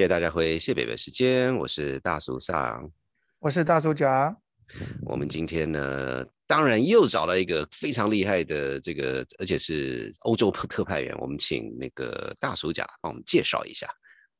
谢谢大家回谢北北时间，我是大叔上，我是大叔甲。我们今天呢，当然又找了一个非常厉害的这个，而且是欧洲特派员，我们请那个大叔甲帮我们介绍一下。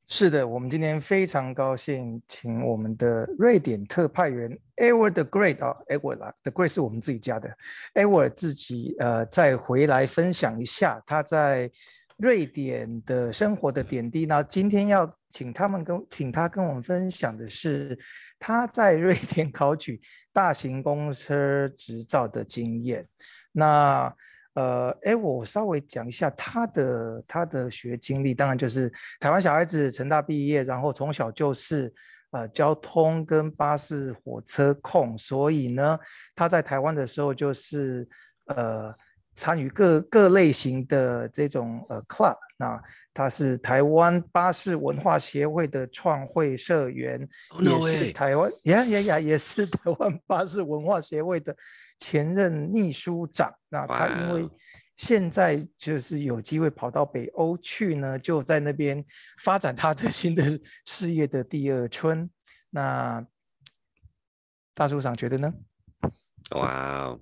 是的，我们今天非常高兴，请我们的瑞典特派员 Edward the Great 啊，Edward 啊，the Great 是我们自己家的，Edward 自己呃再回来分享一下他在瑞典的生活的点滴。那今天要请他们跟请他跟我们分享的是他在瑞典考取大型公车执照的经验。那呃，哎，我稍微讲一下他的他的学经历，当然就是台湾小孩子，成大毕业，然后从小就是呃交通跟巴士、火车控，所以呢，他在台湾的时候就是呃。参与各各类型的这种呃 club，那他是台湾巴士文化协会的创会社员，也是台湾呀呀呀，也是台湾巴士文化协会的前任秘书长。那他因为现在就是有机会跑到北欧去呢，就在那边发展他的 新的事业的第二春。那大叔长觉得呢？哇。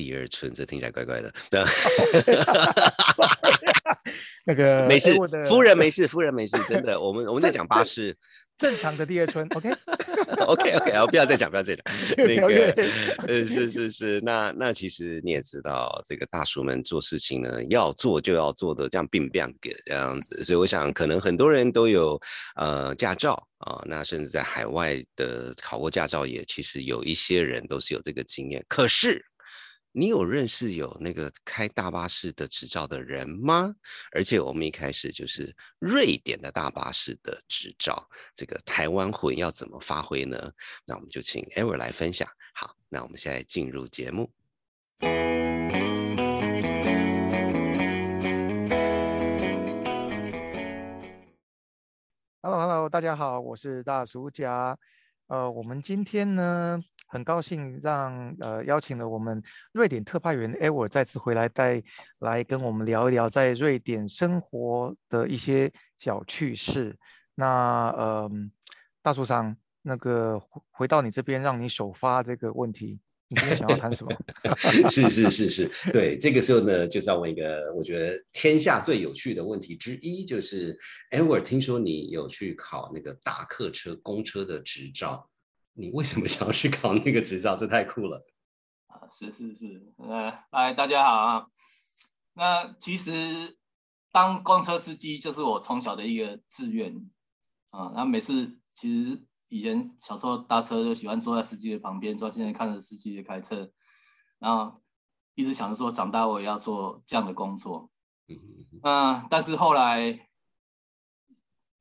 第二春，这听起来怪怪的。那个没事，夫人没事，夫人没事，真的。我们我们在讲巴士，正常的第二春。OK，OK，OK，不要再讲，不要再讲。那个，呃，是是是，那那其实你也知道，这个大叔们做事情呢，要做就要做的这样并并给这样子。所以我想，可能很多人都有呃驾照啊，那甚至在海外的考过驾照，也其实有一些人都是有这个经验。可是。你有认识有那个开大巴士的执照的人吗？而且我们一开始就是瑞典的大巴士的执照，这个台湾魂要怎么发挥呢？那我们就请 Ever 来分享。好，那我们现在进入节目。Hello，Hello，大家好，我是大叔家。呃，我们今天呢？很高兴让呃邀请了我们瑞典特派员 Ever 再次回来带来跟我们聊一聊在瑞典生活的一些小趣事。那呃大树上那个回到你这边，让你首发这个问题，你今天想要谈什么？是是是是，对，这个时候呢，就是要问一个我觉得天下最有趣的问题之一，就是 Ever 听说你有去考那个大客车公车的执照。你为什么想要去考那个执照？这太酷了！啊，是是是，呃，来大家好啊。那其实当公车司机就是我从小的一个志愿啊。那每次其实以前小时候搭车就喜欢坐在司机的旁边，专心看着司机开车，然后一直想着说长大我也要做这样的工作。嗯嗯。但是后来。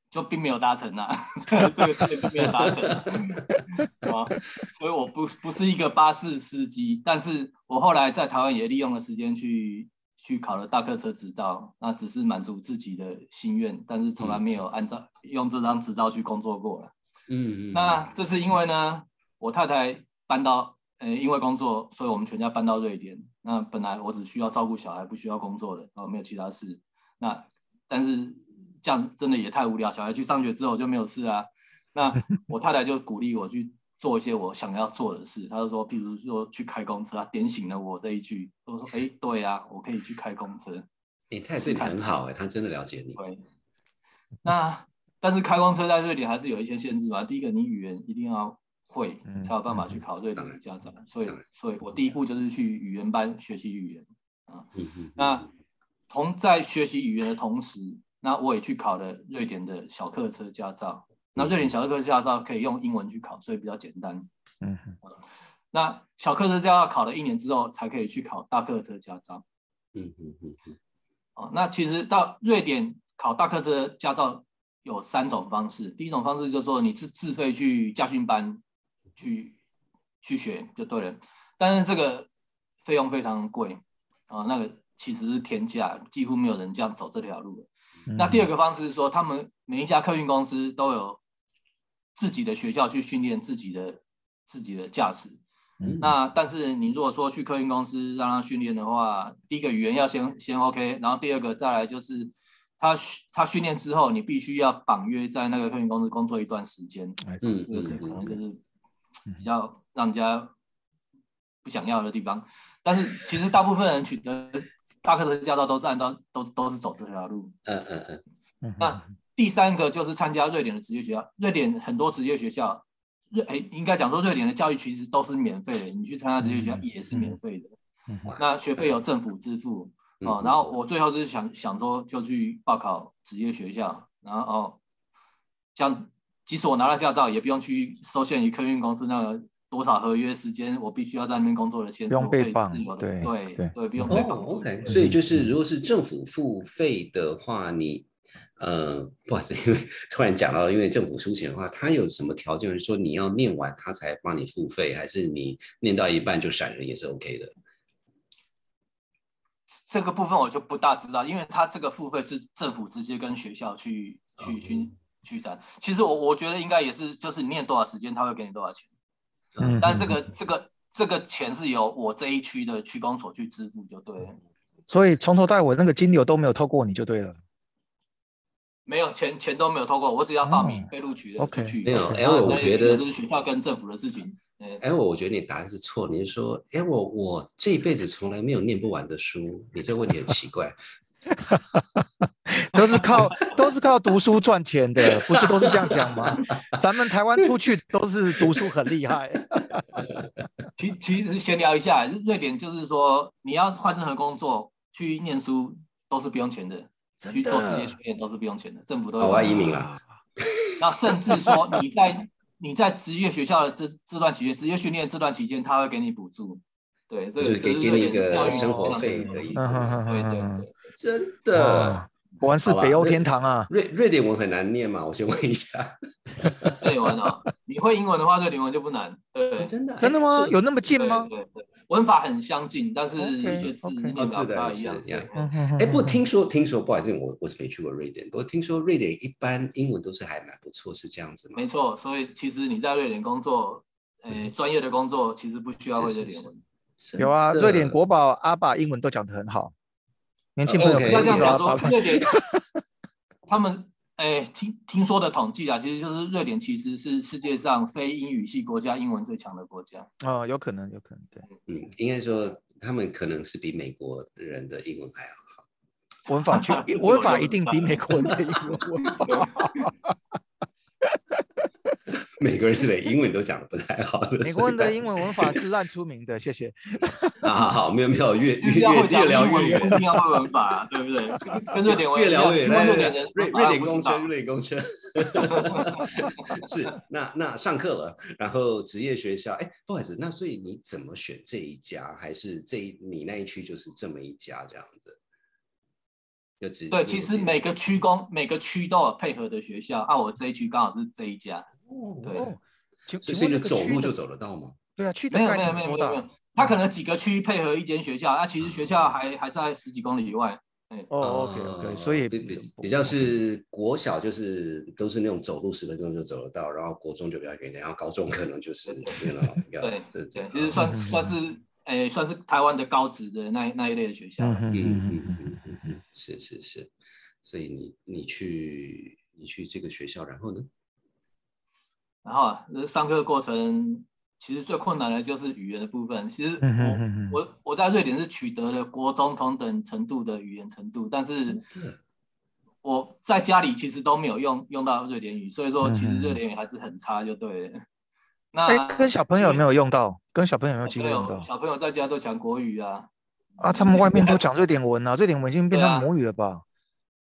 就并没有达成呐，这个这个并没有达成，啊，所以我不不是一个巴士司机，但是我后来在台湾也利用了时间去去考了大客车执照，那只是满足自己的心愿，但是从来没有按照用这张执照去工作过了。嗯嗯。那这是因为呢，我太太搬到，呃，因为工作，所以我们全家搬到瑞典。那本来我只需要照顾小孩，不需要工作的，然后，没有其他事。那但是。这样真的也太无聊，小孩去上学之后就没有事啊。那 我太太就鼓励我去做一些我想要做的事。她就说，譬如说去开公车，她点醒了我这一句。我说，哎，对啊，我可以去开公车。你太太很好哎，她真的了解你。对。那但是开公车在瑞典还是有一些限制嘛。第一个，你语言一定要会，才有办法去考瑞典的驾照。所以，所以我第一步就是去语言班学习语言啊。那同在学习语言的同时。那我也去考了瑞典的小客车驾照。那瑞典小客车驾照可以用英文去考，所以比较简单。嗯哼。那小客车驾照考了一年之后，才可以去考大客车驾照。嗯嗯嗯嗯。哦，那其实到瑞典考大客车驾照有三种方式。第一种方式就是说你是自费去驾训班去去学就对了，但是这个费用非常贵啊，那个其实是天价，几乎没有人这样走这条路。那第二个方式是说，他们每一家客运公司都有自己的学校去训练自己的自己的驾驶。那但是你如果说去客运公司让他训练的话，第一个语言要先先 OK，然后第二个再来就是他他训练之后，你必须要绑约在那个客运公司工作一段时间，嗯嗯可能就嗯是比较让人家不想要的地方。但是其实大部分人取得大客车驾照都是按照都都是走这条路。嗯嗯嗯。嗯那第三个就是参加瑞典的职业学校，瑞典很多职业学校，瑞哎应该讲说瑞典的教育其实都是免费的，你去参加职业学校嗯也是免费的。那学费由政府支付哦，嗯。然后我最后就是想想说就去报考职业学校，然后哦，像即使我拿到驾照，也不用去受限于客运公司那个多少合约时间，我必须要在那边工作的限制，不用被绑自由的对对对对，不用哦被绑住。，OK，所以就是如果是政府付费的话，你呃，不好意思，因为突然讲到，因为政府出钱的话，他有什么条件？是说你要念完他才帮你付费，还是你念到一半就闪人也是 OK 的？这个部分我就不大知道，因为他这个付费是政府直接跟学校去去去去谈。其实我我觉得应该也是，就是你念多少时间，他会给你多少钱。嗯但这个这个这个钱是由我这一区的区公所去支付就对了，所以从头到尾那个金流都没有透过你就对了。没有钱钱都没有透过，我只要报名哦被录取的 OK 就去。没有然后哎我觉得这是学校跟政府的事情。嗯，哎，我我觉得你答案是错，你是说，哎，我我这一辈子从来没有念不完的书，你这个问题很奇怪。都是靠都是靠读书赚钱的，不是都是这样讲吗？咱们台湾出去都是读书很厉害。其其实闲聊一下，瑞典就是说你要换任何工作去念书都是不用钱的，真去做职业的训练都是不用钱的，政府都有我要会帮你移民了。那甚至说你在你在职业学校的这这段期间，职业训练这段期间，他会给你补助。对，这个是给给你一个教育生活费的意思对对对，真的哇，果然是北欧天堂啊！瑞瑞典文很难念嘛？我先问一下。瑞典文啊，你会英文的话，瑞典文就不难。对，真的真的吗？有那么近吗？对对对，文法很相近，但是一些字字的不大一样。哎，不过听说听说，不好意思，我我是没去过瑞典，不过听说瑞典一般英文都是还蛮不错，是这样子吗？没错，所以其实你在瑞典工作，呃，专业的工作其实不需要会瑞典文。有啊，瑞典国宝阿爸英文都讲得很好，年轻朋友 OK 可以要这样讲说瑞典他们哎，听听说的统计啊，其实就是瑞典其实是世界上非英语系国家英文最强的国家。哦，有可能，有可能，对，嗯，应该说他们可能是比美国人的英文还要好。文法去这个我文法一定比美国人的英文文法。美国人是连英文都讲的不太好的，美国人的英文文法是烂出名的，谢谢。啊好好，没有没有，越越 越越聊，越远一，定要会文法啊，对不对？跟跟瑞典文越聊越远。瑞典人，瑞瑞典公车，瑞典公车。是，那那上课了，然后职业学校，哎，不好意思，那所以你怎么选这一家？还是这一你那一区就是这么一家这样子？对，其实每个区公每个区都有配合的学校啊，我这一区刚好是这一家。哦对。就是你走路就走得到吗？对啊去没有没有没有没有他可能几个区配合一间学校那其实学校还还在十几公里以外哦 ok ok 所以比比比较是国小就是都是那种走路十分钟就走得到然后国中就比较远点然后高中可能就是 对对对就是算算是诶算是台湾的高职的那那一类的学校嗯嗯嗯嗯嗯嗯是是是。所以你你去你去这个学校然后呢？然后啊，呃上课过程其实最困难的就是语言的部分。其实我我我在瑞典是取得了国中同等程度的语言程度，但是我在家里其实都没有用用到瑞典语，所以说其实瑞典语还是很差，就对了。那哎，跟小朋友有没有用到？跟小朋友有没有机会用到？小朋友在家都讲国语啊，啊，他们外面都讲瑞典文啊，瑞典文已经变对啊成母语了吧？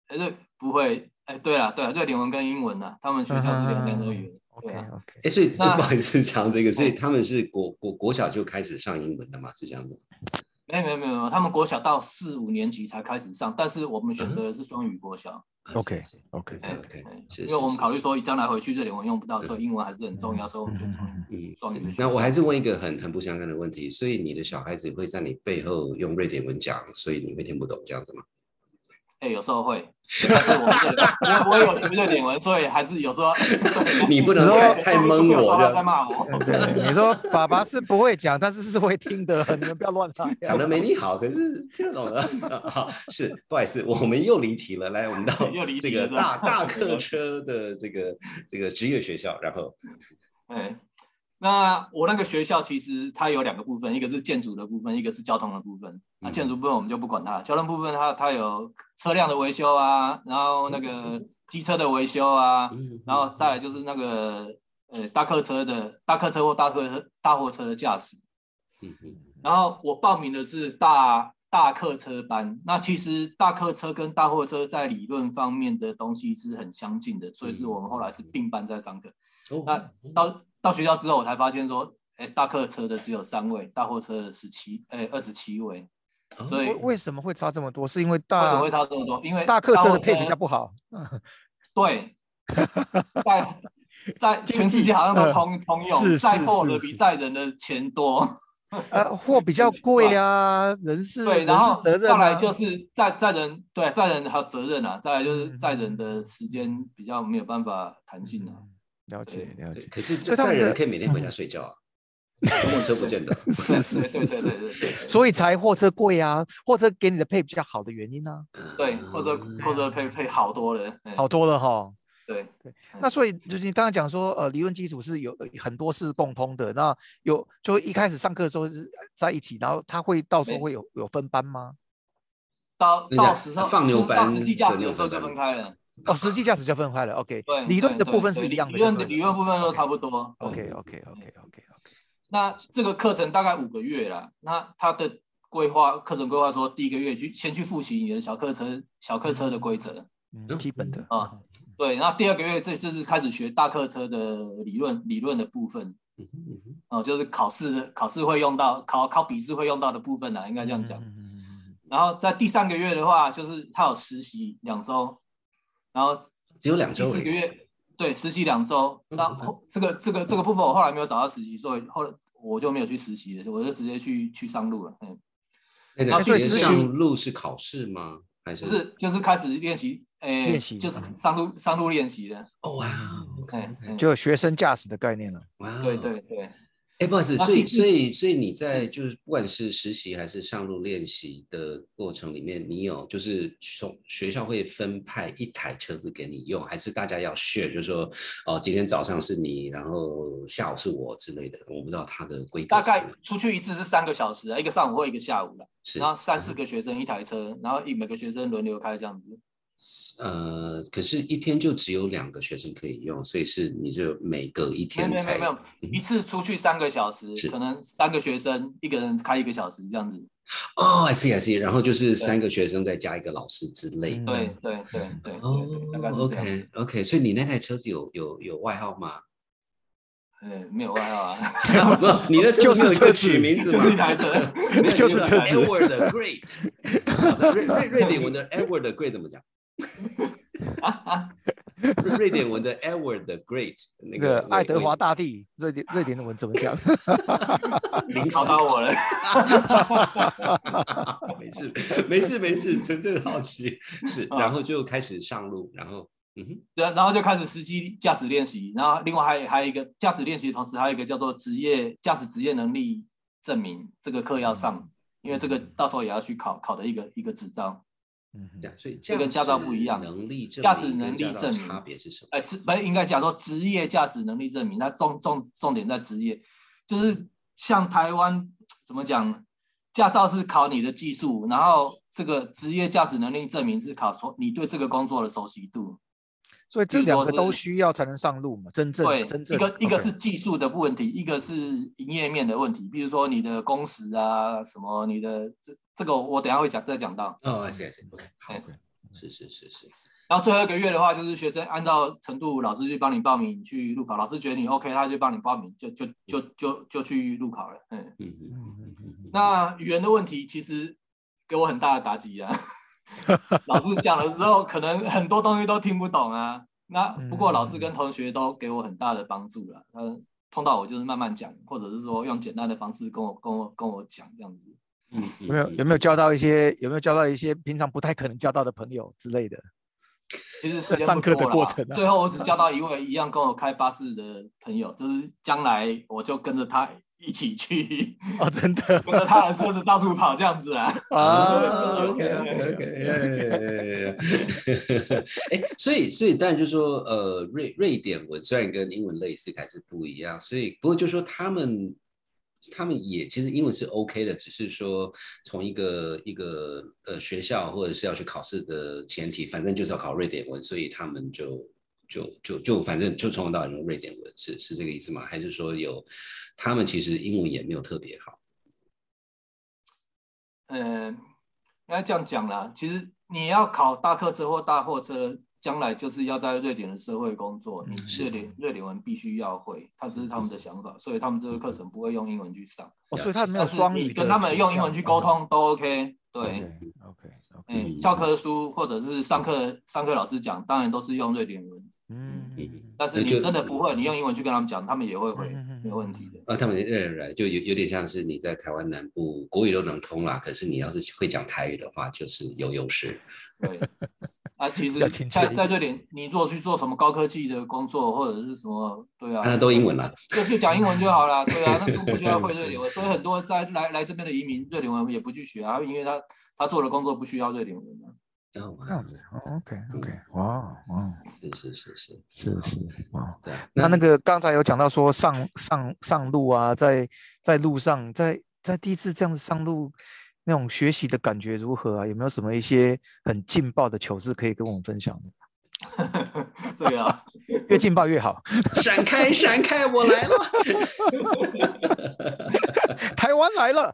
可是不会。哎，对了对了，瑞典文跟英文呢、他们学校是两两种语言。对 OK 啊 OK，哎，所以那 不好意思讲这个，所以嗯他们是国国国小就开始上英文的嘛？是这样子吗？没有没有没有没有，他们国小到四五年级才开始上，但是我们选择的是双语国小。啊 OK，OK，哎是因为我们考虑说将来回去瑞典文用不到，所以英文还是很重要，所以我们选双语。嗯双语那我还是问一个很很不相干的问题，所以你的小孩子会在你背后用瑞典文讲，所以你会听不懂这样子吗？哎，有时候会，但是我因为我有学的脸纹，所以还是有时候 你不能太太蒙我，在骂我。对，你说爸爸是不会讲，但是是会听的，你们不要乱猜。讲的没你好，可是听得懂的。好，是不好意思，我们又离题了。来，我们到 这个大大客车的这个这个职业学校，然后，哎。那我那个学校其实它有两个部分，一个是建筑的部分，一个是交通的部分。那建筑部分我们就不管它，交通部分它它有车辆的维修啊，然后那个机车的维修啊，然后再来就是那个呃大客车的大客车或大客大货车的驾驶。然后我报名的是大大客车班。那其实大客车跟大货车在理论方面的东西是很相近的，所以是我们后来是并班在上课。那到到学校之后，我才发现说，哎，大客车的只有三位，大货车的十七，哎，二十七位。所以为什么会差这么多？是因为大为什么会差这么多？因为大客车的配比较不好。对，在在全世界好像都通通用，载货的比载人的钱多。呃，货比较 贵啊，人是对，然后责任。再来就是载载人，对，载人还有责任啊。再来就是载人的时间比较没有办法弹性啊。了解了解，可是这载人可以每天回家睡觉啊，货车不见得。是是是是是，所以才货车贵啊，货车给你的配比较好的原因呢？对，货车货车配配好多了，好多了哈。对对，那所以就是你刚刚讲说，呃，理论基础是有很多是共通的，那有就一开始上课的时候是在一起，然后他会到时候会有有分班吗？到到时候放牛班，到实际驾驶的时候就分开了。哦，实际驾驶就分开了，OK。对，理论的部分是一样的。理论的理论部分都差不多。OK，OK，OK，OK，OK。那这个课程大概五个月啦。那他的规划课程规划说，第一个月去先去复习你的小客车小客车的规则，嗯，基本的啊。对，然后第二个月这就是开始学大客车的理论理论的部分，嗯哦，就是考试考试会用到考考笔试会用到的部分啦，应该这样讲。然后在第三个月的话，就是他有实习两周。然后只有两周，四个月，对，实习两周。那后这个这个这个部分我后来没有找到实习，所以后来我就没有去实习了，我就直接去去上路了。嗯，那对上路是考试吗？还是是就是开始练习？诶，练习就是上路上路练习的。哦哇，OK，就学生驾驶的概念了。哇，对对对。哎，不好意思，所以所以所以你在就是不管是实习还是上路练习的过程里面，你有就是从学校会分派一台车子给你用，还是大家要 share？就是说，哦，今天早上是你，然后下午是我之类的，我不知道它的规格。大概出去一次是三个小时啊，一个上午或一个下午的，然后三四个学生一台车，然后一每个学生轮流开这样子。呃，可是，一天就只有两个学生可以用，所以是你就每隔一天才没有一次出去三个小时，可能三个学生一个人开一个小时这样子。哦，I see I see，然后就是三个学生再加一个老师之类。对对对对。哦，OK OK，所以你那台车子有有有外号吗？呃，没有外号啊。不，你的车子有取名字吗？一台车，就是车子。Edward the Great，瑞瑞瑞典文的 Edward the Great 怎么讲？瑞典文的 Edward the Great，那个爱德华大帝，瑞典瑞典的文怎么讲？您考到我了，没事没事没事，纯粹好奇。是，然后就开始上路，然后嗯哼，对，然后就开始实际驾驶练习，然后另外还还有一个驾驶练习的同时，还有一个叫做职业驾驶职业能力证明，这个课要上，因为这个到时候也要去考考的一个一个执照。嗯，这样，所以这跟驾照不一样。能力驾驶能力证明差别是什么？哎，职不应该讲说职业驾驶能力证明，它重重重点在职业，就是像台湾怎么讲，驾照是考你的技术，然后这个职业驾驶能力证明是考说你对这个工作的熟悉度。所以这两个都需要才能上路嘛？真正对，真正一个一个是技术的问题，一个是营业面的问题。比如说你的工时啊，什么你的这这个我等下会讲再讲到。哦，I see I see，OK，好，是是是是。然后最后一个月的话，就是学生按照程度，老师去帮你报名去路考。老师觉得你 OK，他就帮你报名，就就就就就去路考了。嗯嗯嗯嗯嗯。那语言的问题其实给我很大的打击啊。老师讲的时候，可能很多东西都听不懂啊。那不过老师跟同学都给我很大的帮助了。他碰到我就是慢慢讲，或者是说用简单的方式跟我跟我跟我讲这样子。嗯，有没有有没有交到一些有没有交到一些平常不太可能交到的朋友之类的？其实上课的过程啊最后我只交到一位一样跟我开巴士的朋友，就是将来我就跟着他一起去，哦，真的 跟着他的车子到处跑这样子啊。啊，OK OK OK，哎，所以所以当然就说，呃，瑞瑞典文虽然跟英文类似，还是不一样，所以不过就说他们他们也其实英文是 OK 的，只是说从一个一个呃学校或者是要去考试的前提，反正就是要考瑞典文，所以他们就就就就反正就从头到尾用瑞典文，是是这个意思吗？还是说有他们其实英文也没有特别好？呃，应该这样讲啦。其实你要考大客车或大货车，将来就是要在瑞典的社会工作，你嗯瑞典瑞典文必须要会，他这是他们的想法，所以他们这个课程不会用英文去上。哦，所以他没有双语跟他们用英文去沟。通都 OK。对，OK 嗯，教科书或者是上课上课老师讲，当然都是用瑞典文。嗯但是你真的不会，你用英文去跟他们讲，他们也会回没有问题的。啊，他们认认来就有有点像是你在台湾南部国语都能通啦，可是你要是会讲台语的话，就是有优势。对，啊，其实在在瑞典，你如果去做什么高科技的工作或者是什么，对啊，那都英文啦。就就讲英文就好了，对啊，那都不需要 会瑞典文，所以很多在来来这边的移民，瑞典文也不去学啊，因为他他做的工作不需要瑞典文啊。哦，这样子，OK OK，哇哇，是是是是，是是哇。对啊。那那个刚才有讲到说上上上路啊，在在路上，在在第一次这样子上路，那种学习的感觉如何啊？有没有什么一些很劲爆的糗事可以跟我们分享的？这个啊，越劲爆越好。闪开闪开，我来了。台湾来了，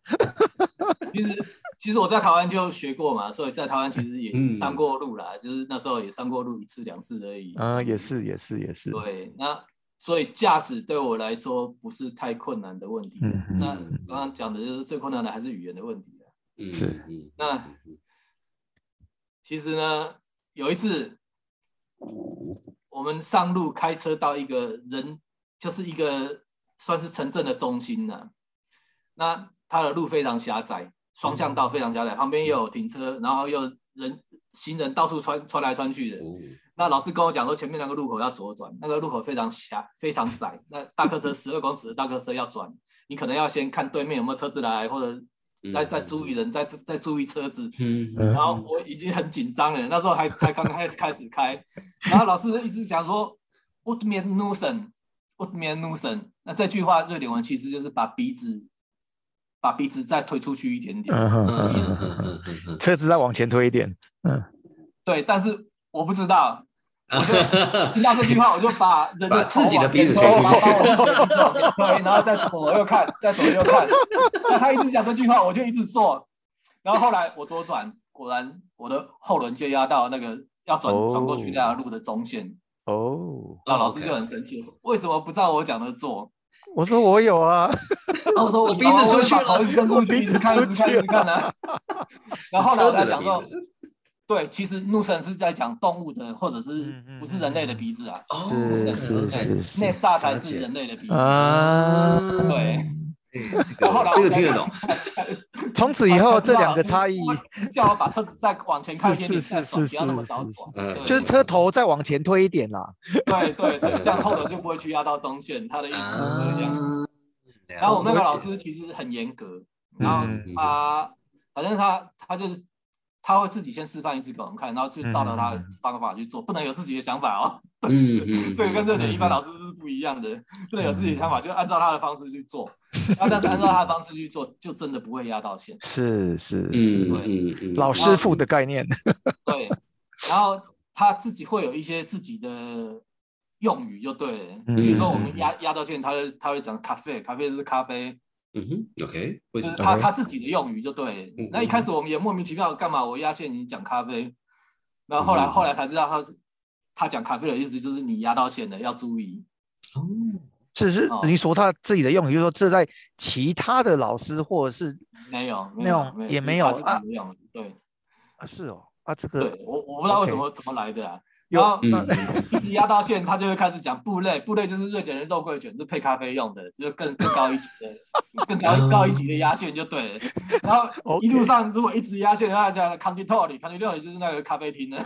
其实其实我在台湾就学过嘛，所以在台湾其实也嗯上过路啦，就是那时候也上过路一次两次而已。啊，也是也是也是，对，那所以驾驶对我来说不是太困难的问题。那刚刚讲的就是最困难的还是语言的问题啊嗯是。嗯那其实呢，有一次我们上路开车到一个人，就是一个算是城镇的中心呢、那它的路非常狭窄，双向道非常狭窄，旁边又有停车，然后又人行人到处穿穿来穿去的。哦。那老师跟我讲说，前面那个路口要左转，那个路口非常狭，非常窄。那大客车十二公尺的大客车要转，你可能要先看对面有没有车子来，或者再再注意人，再再注意车子。嗯嗯然后我已经很紧张了，那时候还才刚开开始开，然后老师一直讲说 u t m e n n u s e n u t m e n n u s e n 那这句话瑞典文其实就是把鼻子把鼻子再推出去一点点。车子再往前推一点，嗯，对，但是我不知道，嗯听到这句话，我就把人的头自己的鼻子推出去把把我自己的鼻子往前推，然后再左右看，再左右看。那他一直讲这句话，我就一直做。然后后来我左转，果然我的后轮就压到那个要转哦转过去那条路的中线。哦，那老师就很生气，为什么不照我讲的做？我说我有啊，然后我说我鼻子出去了头一直伸出去，一直看，一直看，一直看啊。然后后来我才讲说车子的鼻，对，其实怒神是在讲动物的，或者是不是人类的鼻子啊？哦是是对是是那煞才是人类的鼻子。啊，对，哎 这个听得懂，从此以后这两个差异，叫我把车子再往前看一点是，是是不要那么是是早转。嗯就是车头再往前推一点啦，对对对，这样后轮就不会去压到中线。他的意思是这样。啊然后我们那个老师其实很严格，然后嗯他反正他他就是他会自己先示范一次给我们看，然后去照着他的方法去做，不能有自己的想法哦。这个跟这点一般老师是不一样的，不能有自己的想法，就按照他的方式去做。那但是按照他的方式去做，就真的不会压到线。是是嗯是，嗯嗯，老师傅的概念，对，然后他自己会有一些自己的用语，就对了。嗯比如说我们压压到线，他会他会讲咖啡，咖啡是咖啡，嗯哼，OK，为什么？就是他他自己的用语就对。那一开始我们也莫名其妙，干嘛我压线你讲咖啡？然后后来嗯后来才知道他他讲咖啡的意思就是你压到线了，要注意。哦，只是哦你说他自己的用语，就是说这在其他的老师或者是没有，没那有种也没有啊。对啊是哦啊这个对，我我不知道为什么怎么来的啊。然后嗯，一直压到线，他就会开始讲布类，布类就是瑞典的肉桂卷，是配咖啡用的，就是更更高一级的，更高高一级的压线就对了。然后一路上如果一直压线，他讲 c o n t i t o r y c o n t i t o r y 就是那个咖啡厅的。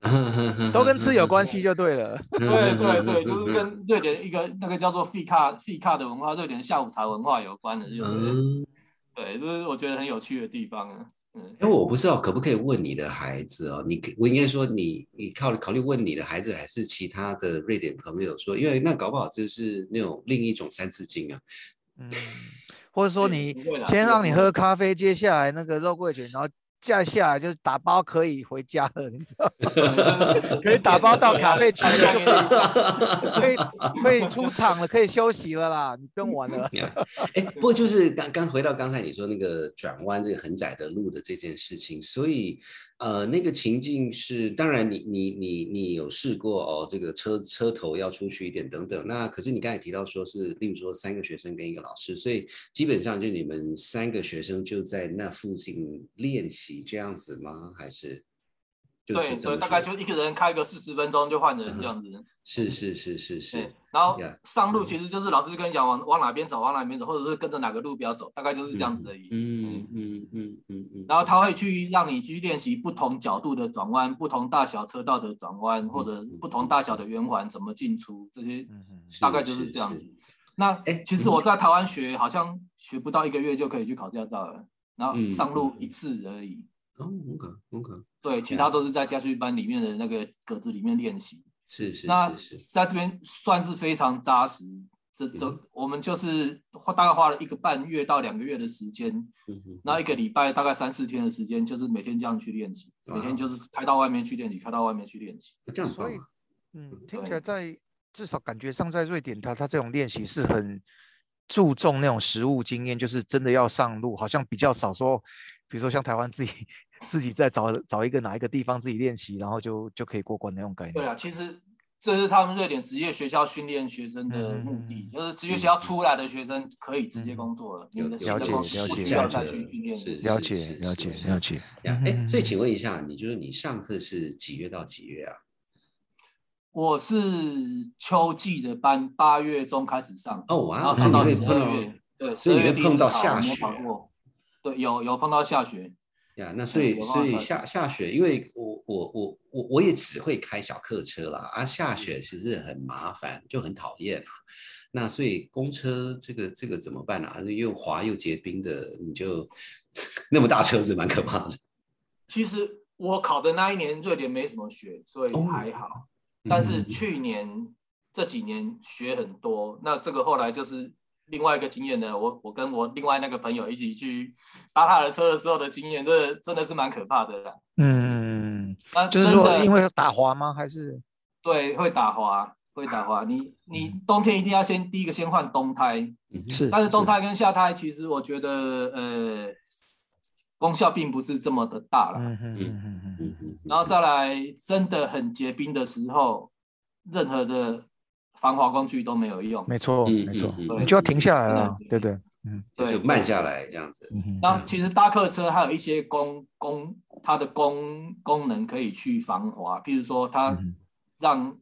都跟吃有关系就对了。对对对，就是跟瑞典一个那个叫做 f i c a f i c a 的文化，瑞典下午茶文化有关的，就是嗯，对，这是我觉得很有趣的地方啊。嗯，哎，我不知道可不可以问你的孩子哦，你可我应该说你你考考虑问你的孩子，还是其他的瑞典朋友说，因为那搞不好就是那种另一种三字经啊。嗯，或者说你先让你喝咖啡，接下来那个肉桂卷，然后接下来就是打包可以回家了，你知道吗？可以打包到咖啡区可以可以出场了，可以休息了啦，你不用玩了。呀，哎，不过就是刚刚回到刚才你说那个转弯这个很窄的路的这件事情，所以呃，那个情境是，当然你你你你有试过哦，这个车车头要出去一点等等，那可是你刚才提到说是，例如说三个学生跟一个老师，所以基本上就你们三个学生就在那附近练习这样子吗？还是就对，这所以大概就一个人开个四十分钟就换人这样子。是是是是是，，然后上路其实就是老师跟你讲往往哪边走，往哪边走，或者是跟着哪个路标走，大概就是这样子而已。嗯嗯嗯嗯嗯，然后他会去让你去练习不同角度的转弯、不同大小车道的转弯，或者嗯不同大小的圆环怎么进出，这些嗯大概就是这样子。那哎其实我在台湾学，好像学不到一个月就可以去考驾照了，然后嗯上路一次而已。哦，OK OK，对，其他都是在家训班里面的那个格子里面练习。是是那。在这边算是非常扎实。这嗯这我们就是花大概花了一个半月到两个月的时间，嗯哼那一个礼拜大概三四天的时间，就是每天这样去练习，每天就是开到外面去练习，开到外面去练习。这样所以啊嗯，听起来在至少感觉上，在瑞典他他这种练习是很注重那种实物经验，就是真的要上路，好像比较少说，比如说像台湾自己自己再找找一个哪一个地方自己练习，然后就就可以过关那种概念。对啊，其实这是他们瑞典职业学校训练学生的目的，嗯就是职业学校出来的学生可以直接工作了，你们的有了解了解不需要再了解去训练是的。了解了解是了解。呀，哎，所以嗯请问一下，你就是你上课是几月到几月啊？我是秋季的班，八月中开始上，哦，哇哦，然后上到十二月，对，所以你12月会碰到下雪对，有有碰到下雪，呀，那所以所以下下雪，因为我我我我我也只会开小客车啦，啊，下雪其实很麻烦，就很讨厌啊。那所以公车这个这个怎么办啊？又滑又结冰的，你就 那么大车子蛮可怕的。其实我考的那一年瑞典没什么雪，所以哦还好。但是嗯去年这几年雪很多，那这个后来就是另外一个经验呢。我我跟我另外那个朋友一起去搭他的车的时候的经验，这真的是蛮可怕的啦。嗯，那就是真的说因为打滑吗？还是对会打滑，会打滑。你你冬天一定要先第一个先换冬胎，嗯是但是冬胎跟夏胎其实我觉得呃功效并不是这么的大啦。嗯嗯嗯嗯嗯嗯嗯，然后再来真的很结冰的时候，任何的防滑工具都没有用。没错嗯没错，你就要停下来了，对。对对，嗯。对就慢下来这样子。嗯哼。然后其实大客车还有一些功功，它的功功能可以去防滑，譬如说它嗯让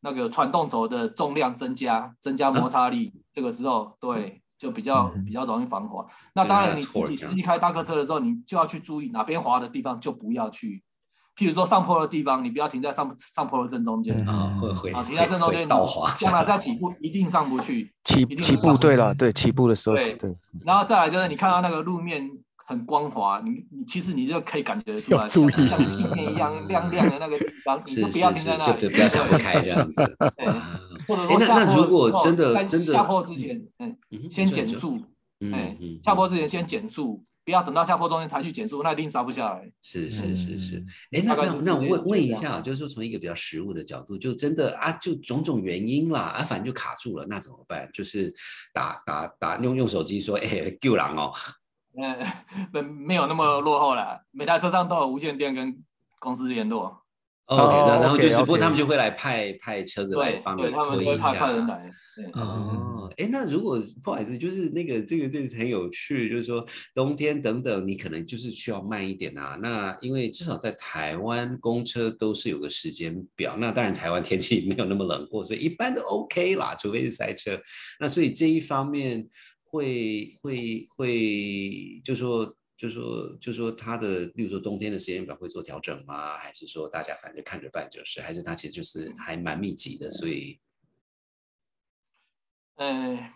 那个传动轴的重量增加，增加摩擦力，这个时候对就比较嗯比较容易防滑。那当然你自己自己开大客车的时候，你就要去注意哪边滑的地方就不要去，譬如说上坡的地方，你不要停在上上坡的正中间。嗯。啊，会会啊，停在正中会间，倒滑，将来在起步一定上不去。起起步对了，对起步的时候是对。对，然后再来就是你看到那个路面很光滑，你你其实你就可以感觉得出来，像像镜面一样 亮亮的那个地方，你就不要停在那里，不要想不开这样子。或者说下坡那如果的时候真的在真的下坡之前，嗯，先减速，哎嗯嗯，下坡之前先减速，不要等到下坡中间才去减速，那一定刹不下来。是是是是，哎，那那那我问问一下，就是说从一个比较实物的角度，就真的啊，就种种原因啦，啊，反正就卡住了，那怎么办？就是打打打用用手机说，哎，救狼哦，嗯，没没有那么落后啦，每台车上都有无线电跟公司联络。OK，哦然然后就是不过他们就会来派派车子来帮你对，他们推一下。哦，哎，那如果不好意思，就是那个这个这个很有趣，就是说冬天等等，你可能就是需要慢一点啊。那因为至少在台湾公车都是有个时间表，那当然台湾天气没有那么冷过，所以一般都 OK 啦，除非是塞车。那所以这一方面会会会，就说。就说就说他的，例如说冬天的时间表会做调整吗？还是说大家反正看着办就是？还是他其实就是还蛮密集的，所以呃，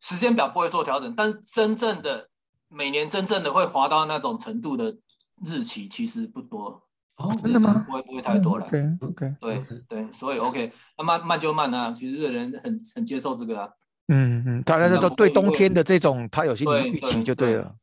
时间表不会做调整，但是真正的每年真正的会滑到那种程度的日期其实不多，哦真的吗不会不会太多了。OK OK，对对，所以 OK，那慢慢就慢啊，其实人很很接受这个啊。嗯嗯，大家都对冬天的这种，他有心理对预期对对就对了。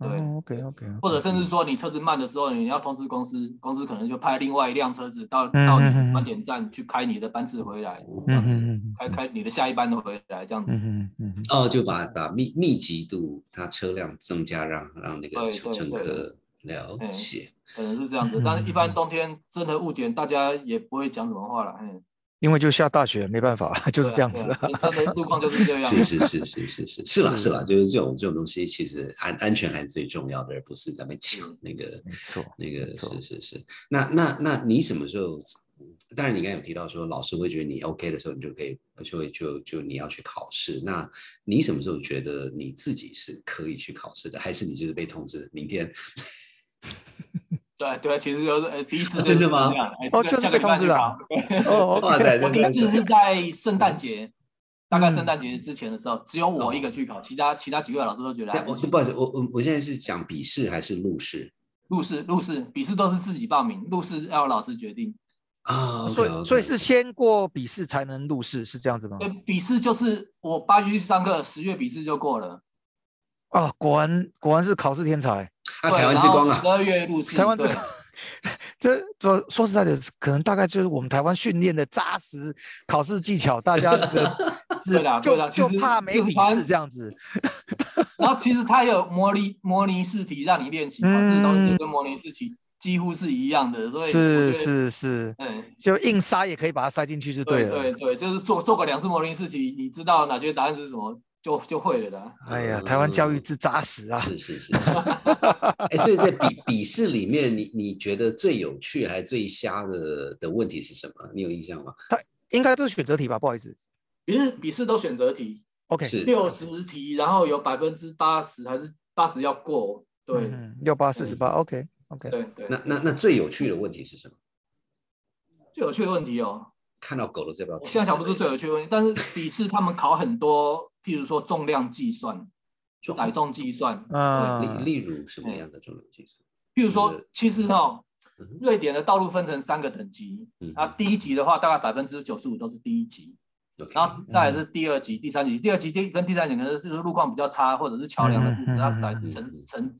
对哦，OK OK，或者甚至说你车子慢的时候，你要通知公司，公司可能就派另外一辆车子到嗯到你嗯嗯的点站去开你的班次回来，这嗯开开你的下一班的回来，这样子。嗯嗯嗯嗯，哦，就把把密密集度，它车辆增加，让让那个乘客了嗯解。可能是这样子，但是一般冬天真的误点，大家也不会讲什么话了。嗯，因为就下大雪，没办法，就是这样子的路况就是这 样。是是是是是是是啦是是啦，就是这种这种东西，其实安安全还是最重要的，而不是咱们抢那个没错那个错是是是。那那那你什么时候？当然，你刚才有提到说老师会觉得你 OK 的时候，你就可以就会就就你要去考试。那你什么时候觉得你自己是可以去考试的，还是你就是被通知明天？对对，其实就是呃第一次啊真的吗就是这样哎哦就是被通知了哦 哇塞，我第一次是在圣诞节，大概嗯圣诞节之前的时候，只有我一个去考，其他其他几位老师都觉得我是，不好意思，我我我现在是讲笔试还是录试录试录试笔试都是自己报名，录试要老师决定。啊？所以所以是先过笔试才能入试，是这样子吗？对，笔试就是我八月去上课，十月笔试就过了。啊，果然果然是考试天才。啊，台湾之光啊十，二月录试，台湾这对个，这说说实在的，可能大概就是我们台湾训练的扎实考试技巧，大家的只 对啦就对就怕没笔试这样子。然后其实它有模拟模拟试题让你练习，考试东西嗯跟模拟试题几乎是一样的，所以是，是是，嗯，就硬塞也可以把它塞进去就对了。对对，就是做做过两次模拟试题，你知道哪些答案是什么，就就会了的。哎呀，台湾教育之扎实啊！是是是。哎，所以在笔笔试里面，你你觉得最有趣还最瞎的的问题是什么？你有印象吗？应该都是选择题吧？不好意思。笔试笔试都选择题，OK，是六十题，然后有百分之八十还是八十要过，对嗯，六八四十八，OK OK。对对。那那那最有趣的问题是什么？最有趣的问题哦，看到狗了这不要我？现在想不出最有趣的问题，但是笔试他们考很多，譬如说重量计算、重载重计算，嗯对，例例如什么样的重量计算？譬如说，其实哦嗯，瑞典的道路分成三个等级，嗯啊，第一级的话大概百分之九十五都是第一级然后再来是第二级、第三级，第二级第跟第三级可能就是路况比较差，或者是桥梁的它载承承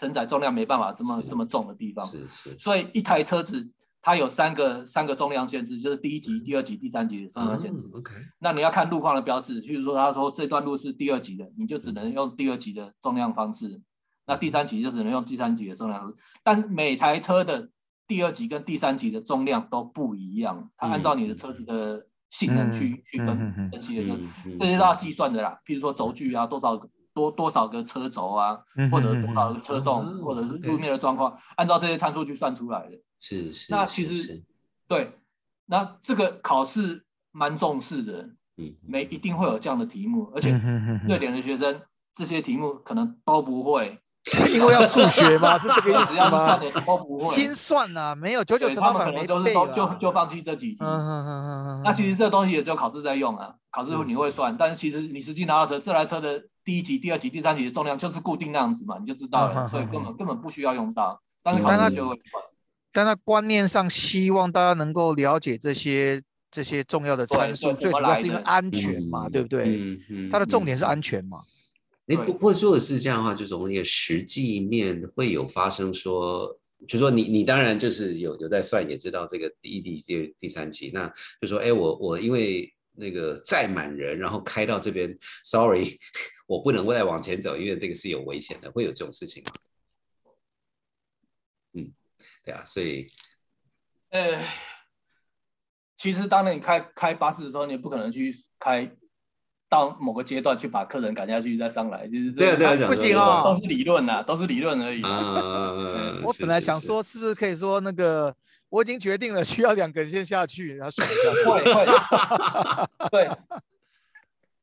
承载重量没办法这么这么重的地方，所以一台车子它有三个三个重量限制，就是第一级、第二级、第三级的重量限制。哦 OK，那你要看路况的标示，譬如说他说这段路是第二级的，你就只嗯能用第二级的重量方式；那第三级就只能用第三级的重量方式。但每台车的第二级跟第三级的重量都不一样，它按照你的车子的性能去、嗯去分、嗯分析的，就这些都要计算的啦。譬如说轴距啊，多少个多多少个车轴啊，嗯或者多少个车重，嗯或者是路面的状况，按照这些参数去算出来的。是是。那其实对，那这个考试蛮重视的，嗯，没一定会有这样的题目，而且瑞典的学生这些题目可能都不会，因为要数学嘛，是这个意思只 要是算吗？的都不会，心算呐，没有九九对他们乘法可能都是都就就放弃这几题。那其实这东西也只有考试在用啊，考试是你会算，但是其实你实际拿到车，这台车的第一级、第二级、第三级的重量就是固定那样子嘛，你就知道了，所以根本根本不需要用到，但是考但它试就会算。但他观念上希望大家能够了解这些这些重要的参数，最主要是因为安全嘛，对不对？嗯嗯，它的重点是嗯安全嘛。哎，对不不过如果是这样的话，就从那个实际面会有发生说，就说你你当然就是有有在算，也知道这个第一第第二第三级，那就说哎，我我因为那个载满人，然后开到这边，sorry，我不能再往前走，因为这个是有危险的，会有这种事情吗？嗯，对啊，所以呃，其实当你开开巴士的时候，你不可能去开到某个阶段去把客人赶下去再上来，就是对啊对啊，不行哦都是理论呐，都是理论而已。啊啊啊啊！我本来想说，是不是可以说那个我已经决定了，需要两个人先下去，然后爽一下。会会，对，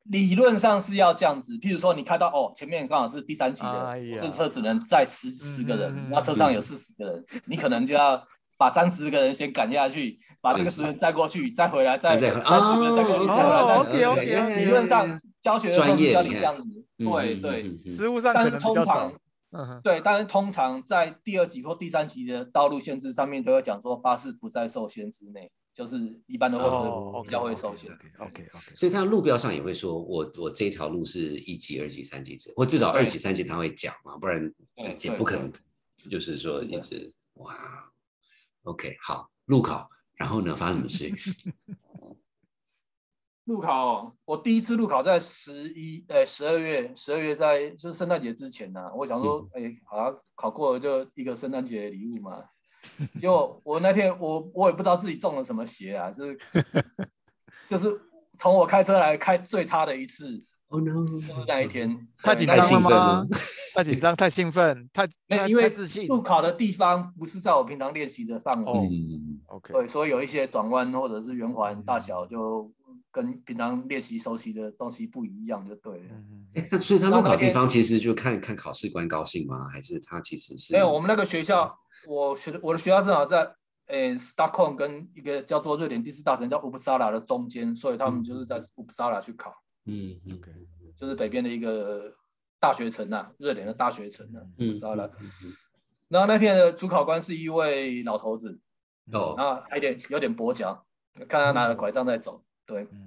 理论上是要这样子。譬如说，你开到哦，前面刚好是第三级的，这车只能载十十个人，那车上有四十个人，你可能就要把三十个人先赶下去，把这个十人载过去，再回来，再再再回十个人载过去，哦再回来，哦再十个人。，OK，OK，理论上教学的时候专业教你这样子，对对。实物上是能比较少通常。嗯哼，对，但是通常在第二级或第三级的道路限制上面都会讲说巴士不在受限之内，就是一般的货哦车比较会受限。OK OK，所以他路标上也会说，我我这条路是一级、二级、三级制，或至少二级、三级他会讲嘛，不然也不可能，就是说一直哇，OK 好，路考，然后呢发生什么事？路考哦，我第一次路考在十一，呃，十二月，十二月在就是圣诞节之前呢、我想说，哎、好像考过了就一个圣诞节的礼物嘛。结果我那天我我也不知道自己中了什么邪啊，就是 就是从我开车来开最差的一次，Oh no！就是那一天。太紧张了？太紧张，太兴奋，太因为自信。路考的地方不是在我平常练习的范围，哦嗯，OK，对，所以有一些转弯或者是圆环大小就跟平常练习熟悉的东西不一样，就对了。嗯哎，那所以他们考地方其实就看看考试官高兴吗？还是他其实是没有，我们那个学校，我学的我的学校正好在呃 Stockholm 跟一个叫做瑞典第四大城叫 Uppsala 的中间，所以他们就是在 Uppsala 去考，嗯嗯。OK 就是北边的一个大学城呐、瑞典的大学城呐、乌嗯布萨拉。嗯嗯然后那天的主考官是一位老头子，哦。然后还有点有点跛脚，看他拿着拐杖在走，对。嗯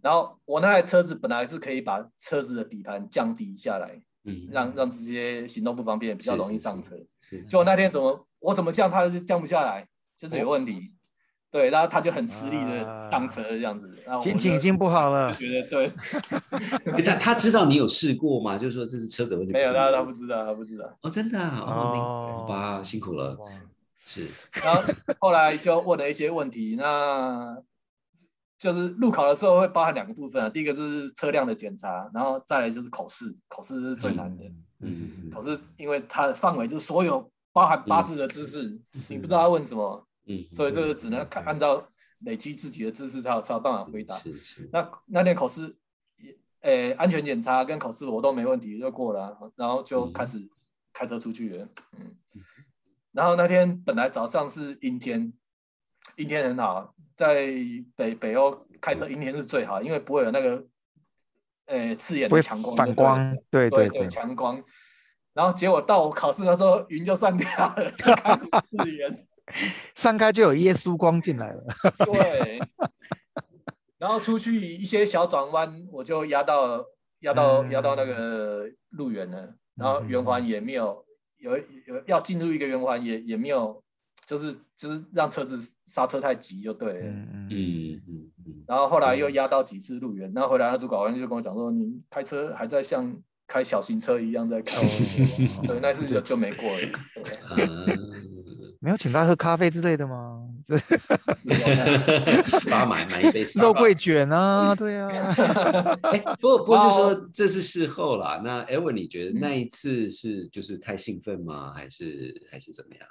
然后我那台车子本来是可以把车子的底盘降低下来，嗯，让让这些行动不方便比较容易上车。是结果那天怎么我怎么降，他就降不下来，就是有问题。对，然后他就很吃力的上车这样子，然后心情已经不好了就。觉得对，哎他他知道你有试过吗？就是说这是车子的问题，没有他他不知道他不知道。哦，真的啊哦，明哦好吧，辛苦了，是然后后来就问了一些问题，那就是路考的时候会包含两个部分啊，第一个就是车辆的检查，然后再来就是口试，口试是最难的。嗯嗯口试因为它的范围就是所有包含巴士的知识，你不知道他问什么，嗯，所以这个只能看按照累积自己的知识才有才有办法回答。是是那那天口试，呃，安全检查跟口试我都没问题就过了啊，然后就开始开车出去了。嗯，然后那天本来早上是阴天，阴天很好，在北北欧开车阴天是最好，因为不会有那个呃刺眼的强光反光，对对对，强光。然后结果到我考试的时候，云就散掉了，就开始刺眼。散开就有耶稣光进来了。对，然后出去一些小转弯，我就压到压到、嗯压到那个路缘了，然后圆环也没有有有要进入一个圆环也也没有，就是就是让车子刹车太急就对了。嗯嗯嗯嗯嗯，然后后来又压到几次路缘，然后回来那主考官就跟我讲说，你开车还在像开小型车一样在开，对，那次就就没过了。没有请他喝咖啡之类的吗？这买买一杯肉桂卷啊，对啊。哎，不过不过就然说这是事后啦。那 Evan，你觉嗯得那一次是就是太兴奋吗？还是还是怎么样？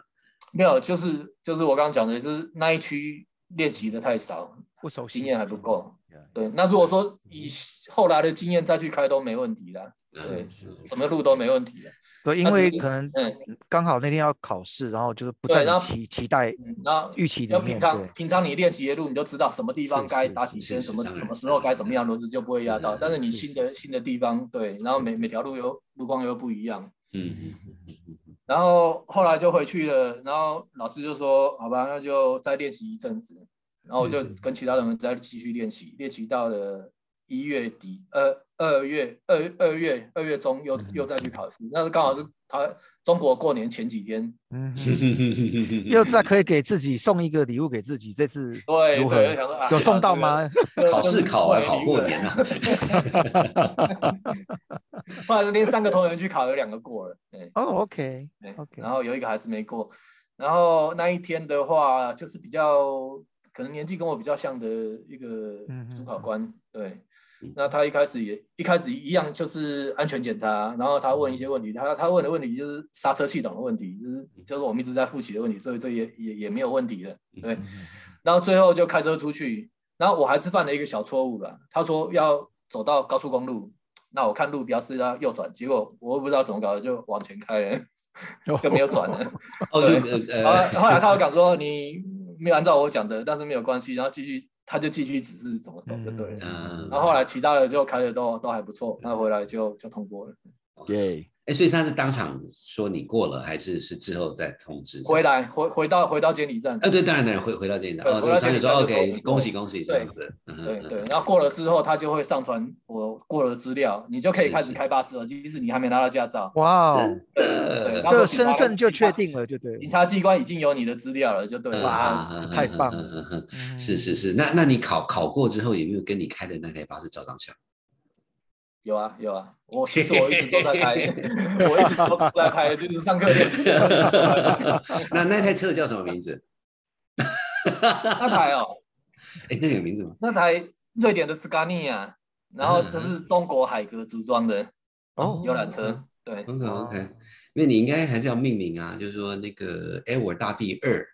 没有，就是就是我刚刚讲的，就是那一区练习的太少，不熟悉，经验还不够。对，那如果说以后来的经验再去开都没问题的，对什么路都没问题的。对，因为可能嗯刚好那天要考试，然后就是不在你对然后期期待嗯，然后预期里面，要平常，平常你练习的路，你就知道什么地方是该打几圈，什么什么时候该怎么样，轮子就不会压到。嗯但是你新的新的地方，对，然后每每条路又路况又不一样。嗯嗯嗯嗯嗯然后后来就回去了，然后老师就说：“好吧，那就再练习一阵子。”然后我就跟其他人再继续练习，练习到了一月底，呃，二月二二月二月中又又再去考试，那是刚好是他中国过年前几天。嗯哼，嗯，又再可以给自己送一个礼物给自己，这次对对，想说啊有送到？吗？考试考完好过年。啊。后来连三个同学去考，有两个过了，对。哦，OK 对 OK，然后有一个还是没过。然后那一天的话，就是比较可能年纪跟我比较像的一个主考官，对。那他一开始也一开始一样就是安全检查，然后他问一些问题，他他问的问题就是刹车系统的问题，就是就是我们一直在复习的问题，所以这也也也没有问题了，对。然后最后就开车出去，然后我还是犯了一个小错误了。他说要走到高速公路，那我看路标是要右转，结果我不知道怎么搞的就往前开了，就没有转了。哦，就对后来他又讲说你没有按照我讲的，但是没有关系，然后继续他就继续指示怎么走就对了。嗯然后后来其他的就开的都都还不错，那回来就就通过了。耶，哎，所以他是当场说你过了，还是是之后再通知？回来回回到回到监理站，啊，对，当然当然回回到监理站哦，对回到他就说 OK，恭喜恭喜这对样子，对对，然后过了之后，他就会上传我过了的资料，你就可以开始开巴士了，即使你还没拿到驾照。哇哦，真的身份就确定了，就对。警察机关已经有你的资料了，就对了。哇啊太棒了是是是，那那你考考过之后，有没有跟你开的那台巴士照张相？有啊有啊，我其实我一直都在开，我一直都在开，就是上课。那那台车叫什么名字？那台哦，哎，那有名字吗？那台瑞典的斯卡尼亚，然后这是中国海格组装的哦游览车，对，OK OK，因为你应该还是要命名啊，就是说那个 Edward 大帝二。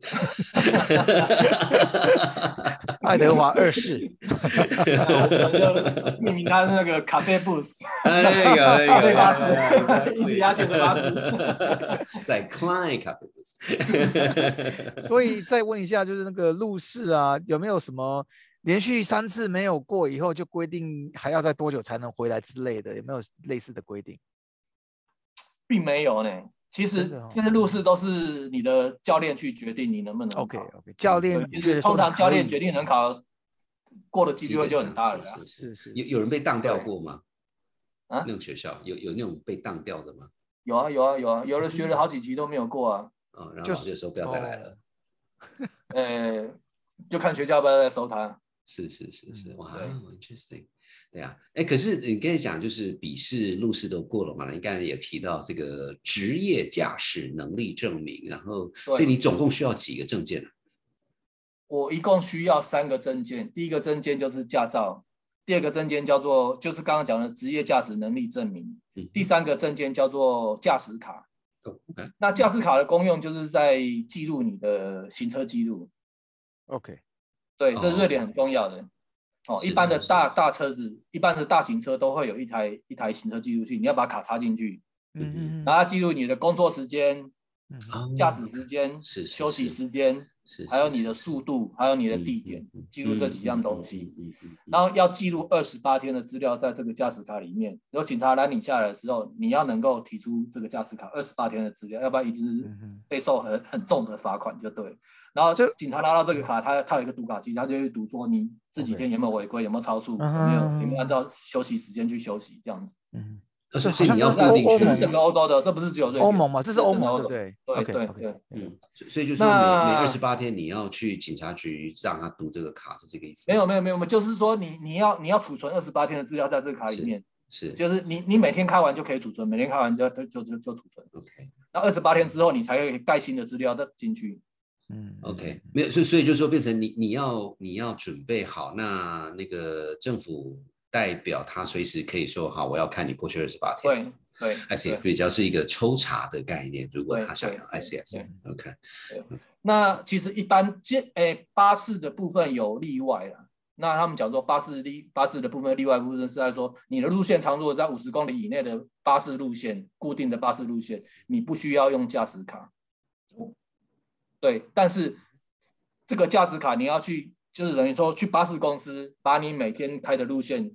爱德华二世，我就命名他是那个咖啡 boost，哎那个那咖啡个巴士，一直压线的巴士。在 Klein 咖啡 booth。所以再问一下，就是那个路试啊，有没有什么连续三次没有过以后就规定还要在多久才能回来之类的？有没有类似的规定？并没有呢。其实这些路试都是你的教练去决定你能不能考。OK OK，教练通常教练决定能考，过的几率就很大了。是是是是有有人被当掉过吗？啊那种学校有有那种被当掉的吗？有啊有啊有啊，有的学了好几级都没有过啊。哦，然后就是老师就说不要再来了。呃，就看学校要不要再收他。是是是是，嗯哇，interesting，对啊，哎，可是你刚才讲就是笔试、路试都过了嘛？你刚才也提到这个职业驾驶能力证明，然后所以你总共需要几个证件呢？我一共需要三个证件，第一个证件就是驾照，第二个证件叫做就是刚刚讲的职业驾驶能力证明，嗯第三个证件叫做驾驶卡。那驾驶卡的功用就是在记录你的行车记录，OK，对，这哦是瑞典很重要的。哦，一般的大大车子，一般的大型车都会有一台一台行车记录器，你要把卡插进去，嗯嗯然后记录你的工作时间、驾驶时间、休息时间，是，还有你的速度，还有你的嗯地点记录这几样东西。然后要记录二十八天的资料在这个驾驶卡里面。有警察拦你下来的时候，你要能够提出这个驾驶卡二十八天的资料，要不然一定是被受很很重的罚款就对了。然后就警察拿到这个卡，他他有一个读卡机，他就会读说你这几天有没有违规，有没有超速，有嗯没有有没有按照休息时间去休息这样子。所以你要跟固定去欧盟这是整个欧洲的，这不是只有瑞典。欧盟嘛，这是欧盟对不整个对对对对嗯，所以所以就是每那每二十八天你要去警察局让他读这个卡，是这个意思？没有没有没有就是说你你要你要储存二十八天的资料在这个卡里面，是。就是你你每天开完就可以储存，每天开完就就就就就储存。OK 那二十八天之后，你才可以盖新的资料再进去。嗯。OK，没有，所以所以就说变成你你要你要准备好，那那个政府代表他随时可以说好，我要看你过去二十八天。对对 I see，比较是一个抽查的概念，如果他想要对 I 对 see OK，那其实一般接诶巴士的部分有例外啦。那他们讲说巴士例巴士的部分例外部分是在说你的路线长如果在五十公里以内的巴士路线，固定的巴士路线，你不需要用驾驶卡。对，但是这个驾驶卡你要去，就是等于说去巴士公司把你每天开的路线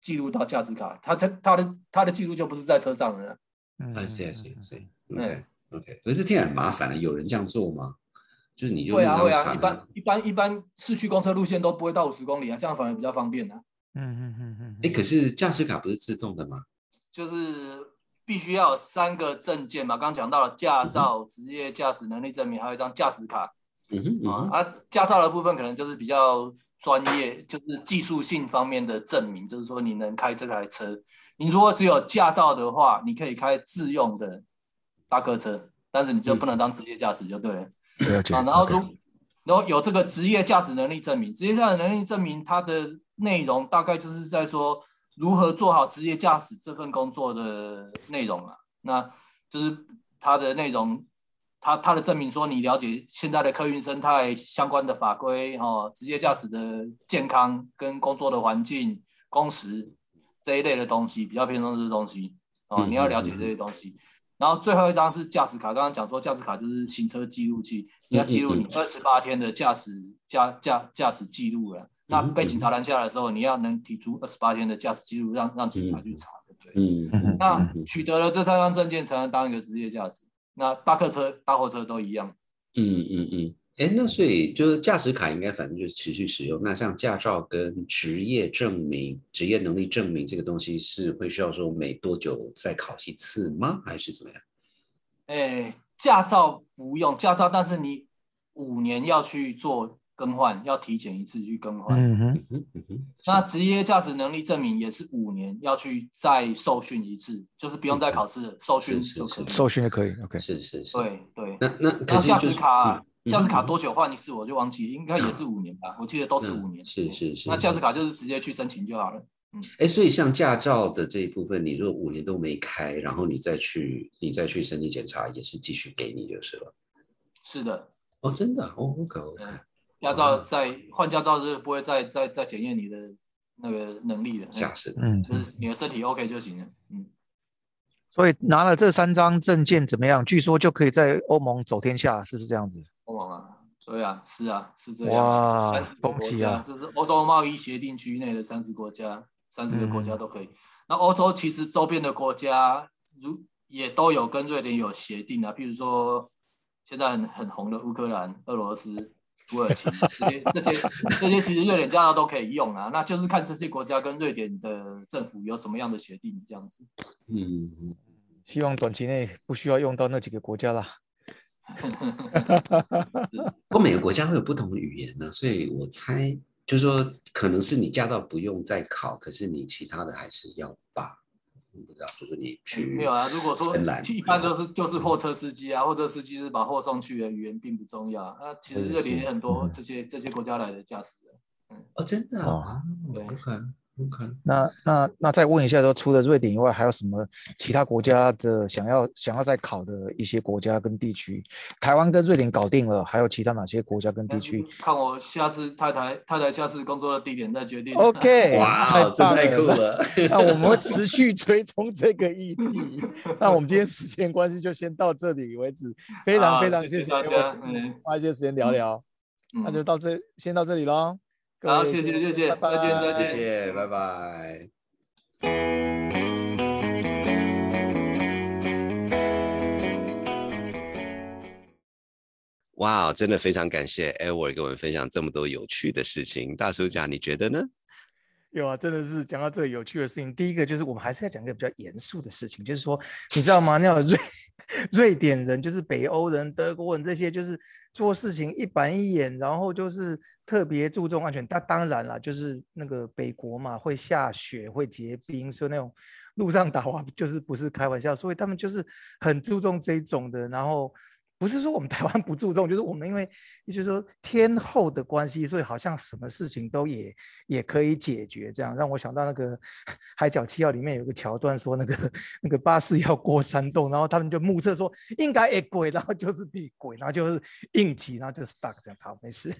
记录到驾驶卡，他他他的他的记录就不是在车上了。嗯 I see I see I see 嗯 OK OK，可是听起来很麻烦的，有人这样做吗？就是你就会啊会啊，一般一般一般市区公车路线都不会到五十公里啊，这样反而比较方便啊。嗯嗯嗯嗯，哎，可是驾驶卡不是自动的吗？就是必须要有三个证件嘛，刚刚讲到了驾照、职业驾驶能力证明，还有一张驾驶卡嗯哼嗯哼啊。啊，驾照的部分可能就是比较专业，就是技术性方面的证明，就是说你能开这台车。你如果只有驾照的话，你可以开自用的大客车，但是你就不能当职业驾驶就对了。了解。啊，然后如然后有这个职业驾驶能力证明，职业驾驶能力证明它的内容大概就是在说如何做好职业驾驶这份工作的内容啊。那就是它的内容，它它的证明说你了解现在的客运生态相关的法规哦，职业驾驶的健康跟工作的环境、工时这一类的东西，比较偏重这些东西哦，嗯你要了解这些东西。然后最后一张是驾驶卡，刚刚讲说驾驶卡就是行车记录器，你要记录你二十八天的驾驶驾驾驾驶记录了。那被警察拦下来的时候，你要能提出二十八天的驾驶记录，让让警察去查，对不对？嗯嗯那取得了这三张证件，才能当一个职业驾驶。那大客车、大货车都一样。嗯嗯嗯，哎，那所以就是驾驶卡应该反正就是持续使用。那像驾照跟职业证明、职业能力证明这个东西是会需要说每多久再考一次吗？还是怎么样？哎，驾照不用驾照，但是你五年要去做更换，要体检一次去更换。嗯哼，嗯哼嗯哼，那职业驾驶能力证明也是五年要去再受训一次，就是不用再考试了，受训就可以。受训就可以。OK，是是是。对对。那那可然后驾是就是驶卡嗯，驾驶卡嗯多久换一次我就忘记，应该也是五年吧，我记得都是五年。嗯是是是。那驾驶卡就是直接去申请就好了。嗯哎，所以像驾照的这一部分，你如果五年都没开，然后你再去你再去身体检查，也是继续给你就是了。是的，哦，真的啊哦，OK OK，嗯驾照在换驾照是不会再再再检验你的那个能力的，驾驶的。嗯，就是你的身体 OK 就行了。嗯，所以拿了这三张证件怎么样？据说就可以在欧盟走天下，是不是这样子？欧盟啊，对啊，是啊，是这样。哇30个国家，恭喜啊！这是欧洲贸易协定区内的三十国家，三十个国家嗯都可以。那欧洲其实周边的国家如也都有跟瑞典有协定啊，比如说现在很很红的乌克兰、俄罗斯、土耳其这些这些这些，其实瑞典驾照都可以用啊。那就是看这些国家跟瑞典的政府有什么样的协定，这样子。嗯嗯。希望短期内不需要用到那几个国家啦。不过每个国家会有不同的语言呢，所以我猜就是说，可能是你驾照不用再考，可是你其他的还是要把，嗯不知道，就是你去没有啊，如果说一般都是就是货车司机啊，货车司机是把货送去的，语言并不重要。那其实这里也很多嗯这些这些国家来的驾驶人。嗯哦，真的哦啊，对 OK，那那那再问一下，说除了瑞典以外，还有什么其他国家的想要想要再考的一些国家跟地区？台湾跟瑞典搞定了，还有其他哪些国家跟地区看我下次太太太太下次工作的地点再决定。？OK，哇，太酷了。那我们会持续追踪这个议题。那我们今天时间关系就先到这里为止，非常非常谢谢谢大家嗯花一些时间聊聊。那就嗯，到这，先到这里喽。各好位谢谢谢谢拜再见再见谢谢，拜拜。哇，真的非常感谢 Edward 跟我们分享这么多有趣的事情。大叔讲，你觉得呢？有啊，真的是讲到这个有趣的事情。第一个就是我们还是要讲一个比较严肃的事情，就是说，你知道吗？那瑞 瑞典人，就是北欧人、德国人这些，就是做事情一板一眼，然后就是特别注重安全。但当然了，就是那个北国嘛，会下雪、会结冰，所以那种路上打滑 就是不是开玩笑，所以他们就是很注重这种的。然后不是说我们台湾不注重，就是我们因为就是说天后的关系，所以好像什么事情都也也可以解决。这样让我想到那个《海角七号》里面有个桥段，说那个那个巴士要过山洞，然后他们就目测说应该会鬼，然后就是避鬼，然后就是硬急，然后就 stuck 这样，好没事。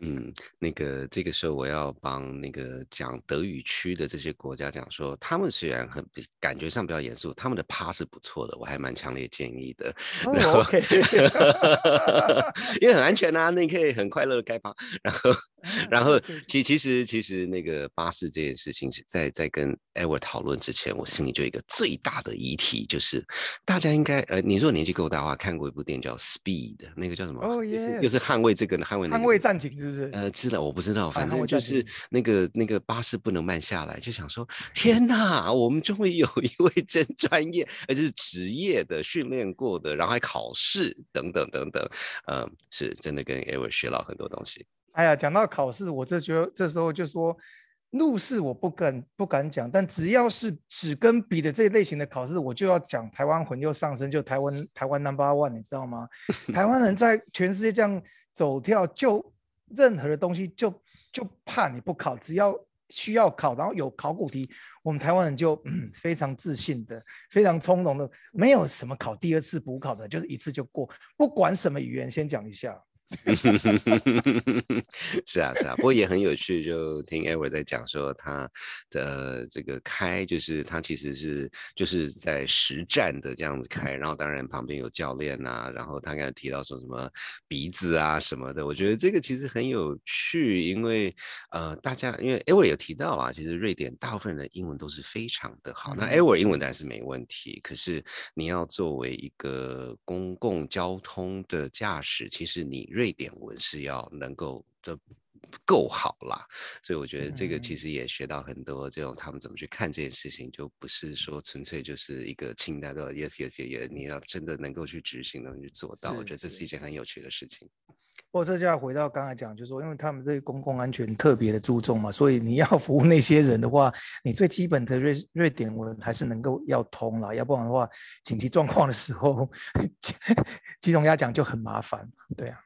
嗯，那个这个时候我要帮那个讲德语区的这些国家讲说，他们虽然很感觉上比较严肃，他们的趴是不错的，我还蛮强烈建议的。然哦后 因为很安全啊，那你可以很快乐的开趴。然后，然后其其实其实那个巴士这件事情是在在跟 Edward 讨论之前，我心里就有一个最大的疑题，就是大家应该呃，你如果年纪够大的话，看过一部电影叫《Speed》，那个叫什么？哦又是又是捍卫这个捍卫那个捍卫战情是不是？呃，知道我不知道，反正就是那个那个巴士不能慢下来，就想说 天哪，我们终于有一位 真专业，而且是职业的训练过的，然后还考试等等等等，呃，是真的跟 Edward 学到很多东西。哎呀，讲到考试，我这觉得这时候就说，路试我不敢不敢讲，但只要是纸跟笔的这一类型的考试，我就要讲台湾魂又上升，就台湾台湾 number one，你知道吗？台湾人在全世界这样走跳，就任何的东西就就怕你不考，只要需要考，然后有考古题，我们台湾人就嗯非常自信的，非常从容的，没有什么考第二次补考的，就是一次就过，不管什么语言，先讲一下。是啊，是啊，不过也很有趣，就听 Ever 在讲说他的这个开，就是他其实是就是在实战的这样子开，然后当然旁边有教练呐，然后他刚才提到说什么鼻子啊什么的，我觉得这个其实很有趣，因为呃大家因为 Ever 有提到啦，其实瑞典大部分人的英文都是非常的好，那 Ever 英文当然是没问题，可是你要作为一个公共交通的驾驶，其实你。瑞典文是要能够的够好啦，所以我觉得这个其实也学到很多，这种他们怎么去看这件事情，就不是说纯粹就是一个清单的 yes yes yes，你要真的能够去执行，能去做到，我觉得这是一件。很有趣的事情。不过这就要回到刚才讲，就是说，因为他们对公共安全特别的注重嘛，所以你要 服务那些人的话，你最基本的瑞瑞典文还是能够要通了，要不然的话，紧急状况的时候，鸡同鸭讲就很麻烦。对啊，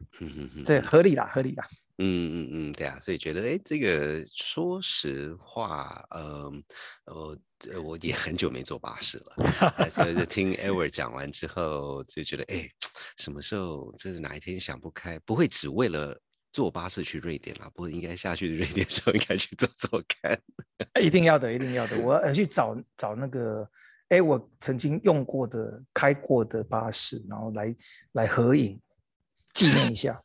这合理啦，合理啦。嗯嗯嗯，对啊，所以觉得哎，这个说实话，呃，呃，我也很久没坐巴士了，所以就听 Ever 讲完之后，就觉得哎，什么时候真的哪一天想不开，不会只为了坐巴士去瑞典了，不过应该下去 瑞典时候应该去坐坐看，一定要的，一定要的，我要去找找那个哎，我曾经用过的、开过的巴士，然后来来合影。纪念一下，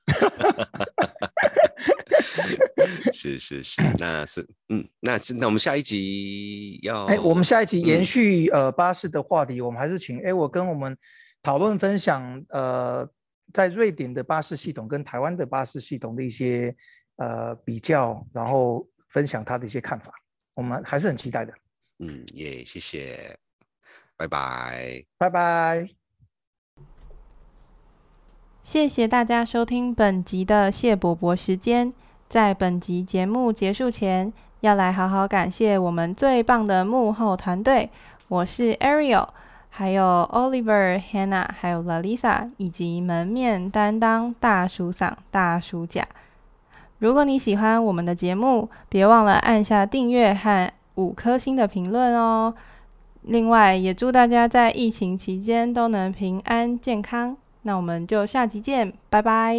是是是，那是嗯，那是那我们下一集要哎，我们下一集延续呃巴士的话题，我们还是请哎我跟我们讨论分享呃在瑞典的巴士系统跟台湾的巴士系统的一些呃比较，然后分享他的一些看法，我们还是很期待的。嗯，耶谢谢，拜拜，拜拜。谢谢大家收听本集的谢伯伯时间。在本集节目结束前，要来好好感谢我们最棒的幕后团队。我是 Ariel，还有 Oliver、Hannah，还有 Lalisa，以及门面担当大叔嗓、大叔甲。如果你喜欢我们的节目，别忘了按下订阅和五颗星的评论哦。另外，也祝大家在疫情期间都能平安健康。那我们就下集见，拜拜。